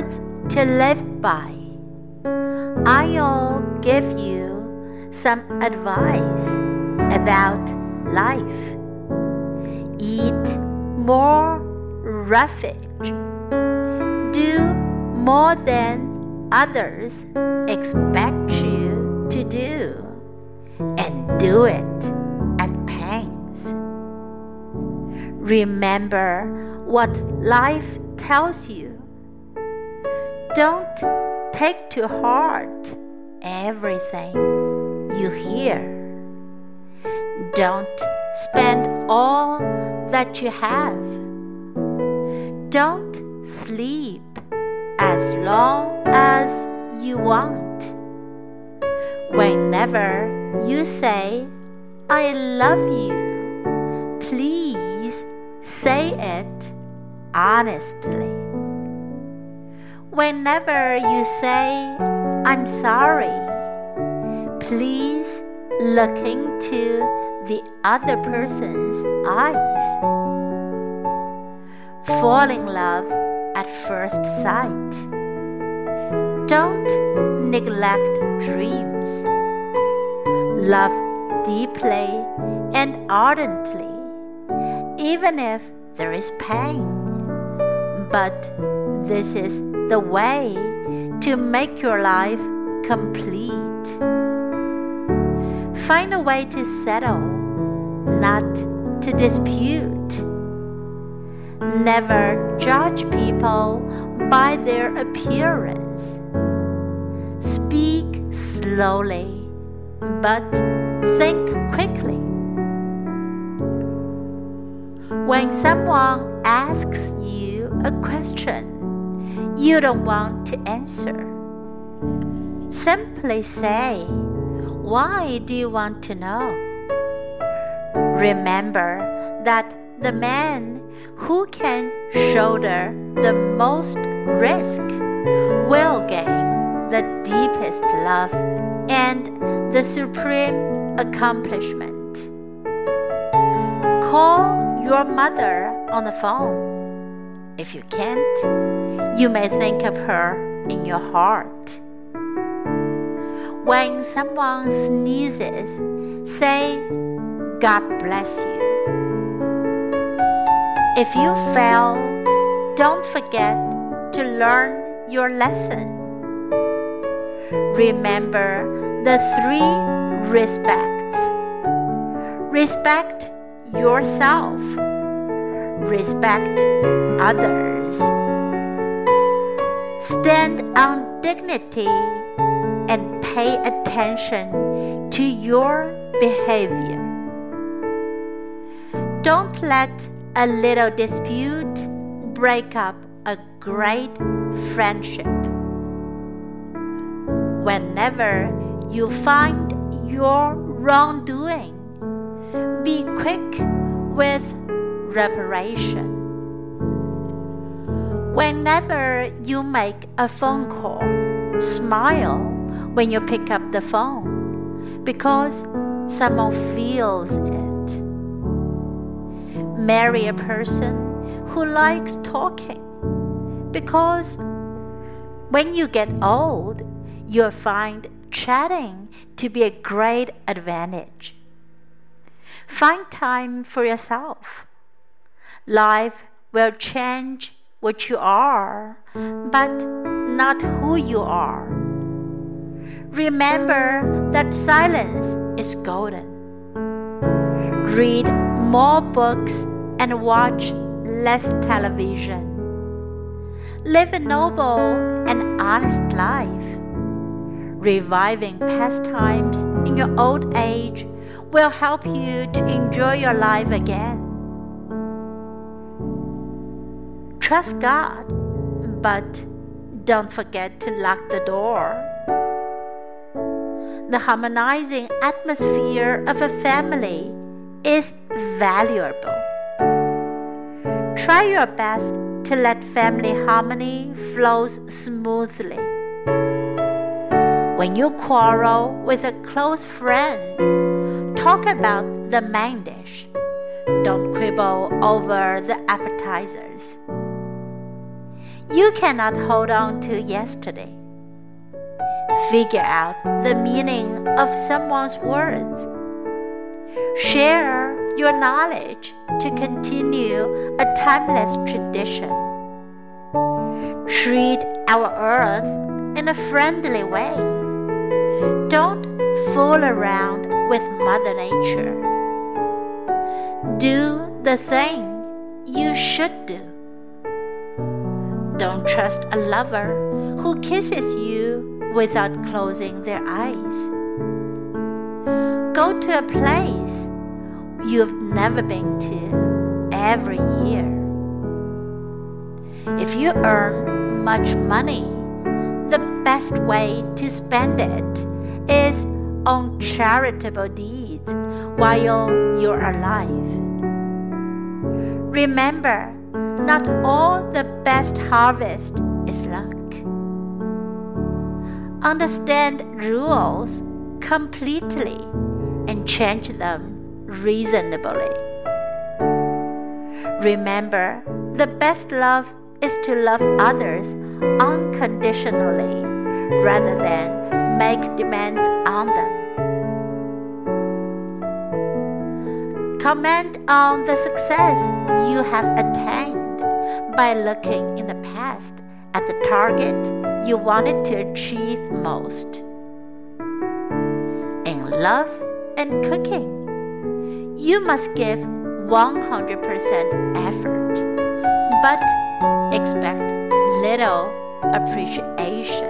words to live by. I'll give you some advice about life. Eat more roughage. Do more than others expect you to do. And do it at pains. Remember what life tells you. Don't take to heart everything you hear. Don't spend all that you have. Don't sleep as long as you want. Whenever you say, I love you, please say it honestly. Whenever you say, I'm sorry, please look into the other person's eyes. Fall in love at first sight. Don't neglect dreams. Love deeply and ardently, even if there is pain. But this is the way to make your life complete. Find a way to settle, not to dispute. Never judge people by their appearance. Speak slowly, but think quickly. When someone asks you a question, you don't want to answer. Simply say, Why do you want to know? Remember that the man who can shoulder the most risk will gain the deepest love and the supreme accomplishment. Call your mother on the phone. If you can't, you may think of her in your heart. When someone sneezes, say, God bless you. If you fail, don't forget to learn your lesson. Remember the three respects respect yourself respect others. Stand on dignity and pay attention to your behavior. Don't let a little dispute break up a great friendship. Whenever you find your wrongdoing, be quick with reparation. Whenever you make a phone call, smile when you pick up the phone because someone feels it. Marry a person who likes talking because when you get old, you'll find chatting to be a great advantage. Find time for yourself Life will change what you are, but not who you are. Remember that silence is golden. Read more books and watch less television. Live a noble and honest life. Reviving pastimes in your old age will help you to enjoy your life again. Trust God, but don't forget to lock the door. The harmonizing atmosphere of a family is valuable. Try your best to let family harmony flows smoothly. When you quarrel with a close friend, talk about the main dish. Don't quibble over the appetizers you cannot hold on to yesterday. Figure out the meaning of someone's words. Share your knowledge to continue a timeless tradition. Treat our earth in a friendly way. Don't fool around with Mother Nature. Do the thing you should do. Don't trust a lover who kisses you without closing their eyes. Go to a place you've never been to every year. If you earn much money, the best way to spend it is on charitable deeds while you're alive. Remember, not all the best harvest is luck. Understand rules completely and change them reasonably. Remember, the best love is to love others unconditionally rather than make demands on them. Comment on the success you have attained by looking in the past at the target you wanted to achieve most. In love and cooking, you must give 100% effort, but expect little appreciation.